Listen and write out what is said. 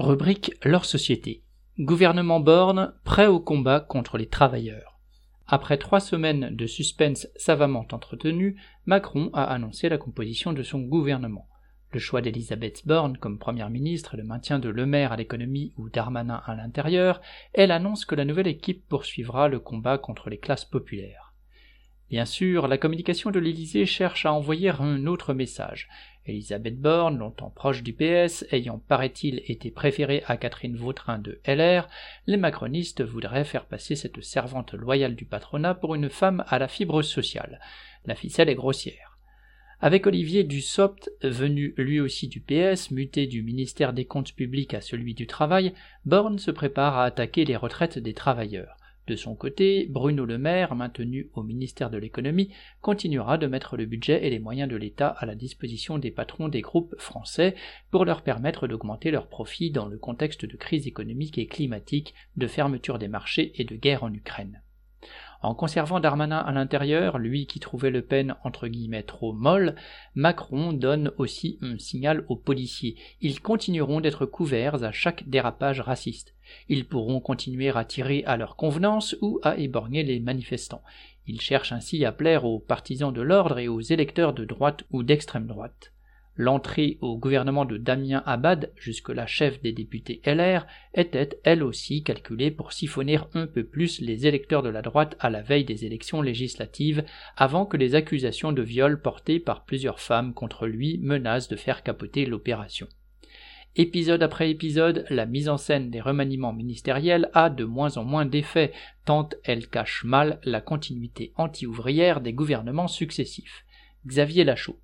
Rubrique Leur société. Gouvernement Borne, prêt au combat contre les travailleurs. Après trois semaines de suspense savamment entretenu, Macron a annoncé la composition de son gouvernement. Le choix d'Elisabeth Borne comme première ministre et le maintien de Le Maire à l'économie ou Darmanin à l'intérieur, elle annonce que la nouvelle équipe poursuivra le combat contre les classes populaires. Bien sûr, la communication de l'Élysée cherche à envoyer un autre message. Elisabeth Borne, longtemps proche du PS, ayant paraît-il été préférée à Catherine Vautrin de LR, les macronistes voudraient faire passer cette servante loyale du patronat pour une femme à la fibre sociale. La ficelle est grossière. Avec Olivier Dussopt, venu lui aussi du PS, muté du ministère des Comptes publics à celui du Travail, Borne se prépare à attaquer les retraites des travailleurs. De son côté, Bruno Le Maire, maintenu au ministère de l'économie, continuera de mettre le budget et les moyens de l'État à la disposition des patrons des groupes français pour leur permettre d'augmenter leurs profits dans le contexte de crise économique et climatique, de fermeture des marchés et de guerre en Ukraine. En conservant Darmanin à l'intérieur, lui qui trouvait Le Pen entre guillemets trop molle, Macron donne aussi un signal aux policiers. Ils continueront d'être couverts à chaque dérapage raciste. Ils pourront continuer à tirer à leur convenance ou à éborgner les manifestants. Ils cherchent ainsi à plaire aux partisans de l'ordre et aux électeurs de droite ou d'extrême droite. L'entrée au gouvernement de Damien Abad, jusque-là chef des députés LR, était elle aussi calculée pour siphonner un peu plus les électeurs de la droite à la veille des élections législatives, avant que les accusations de viol portées par plusieurs femmes contre lui menacent de faire capoter l'opération. Épisode après épisode, la mise en scène des remaniements ministériels a de moins en moins d'effet, tant elle cache mal la continuité anti-ouvrière des gouvernements successifs. Xavier Lachaud.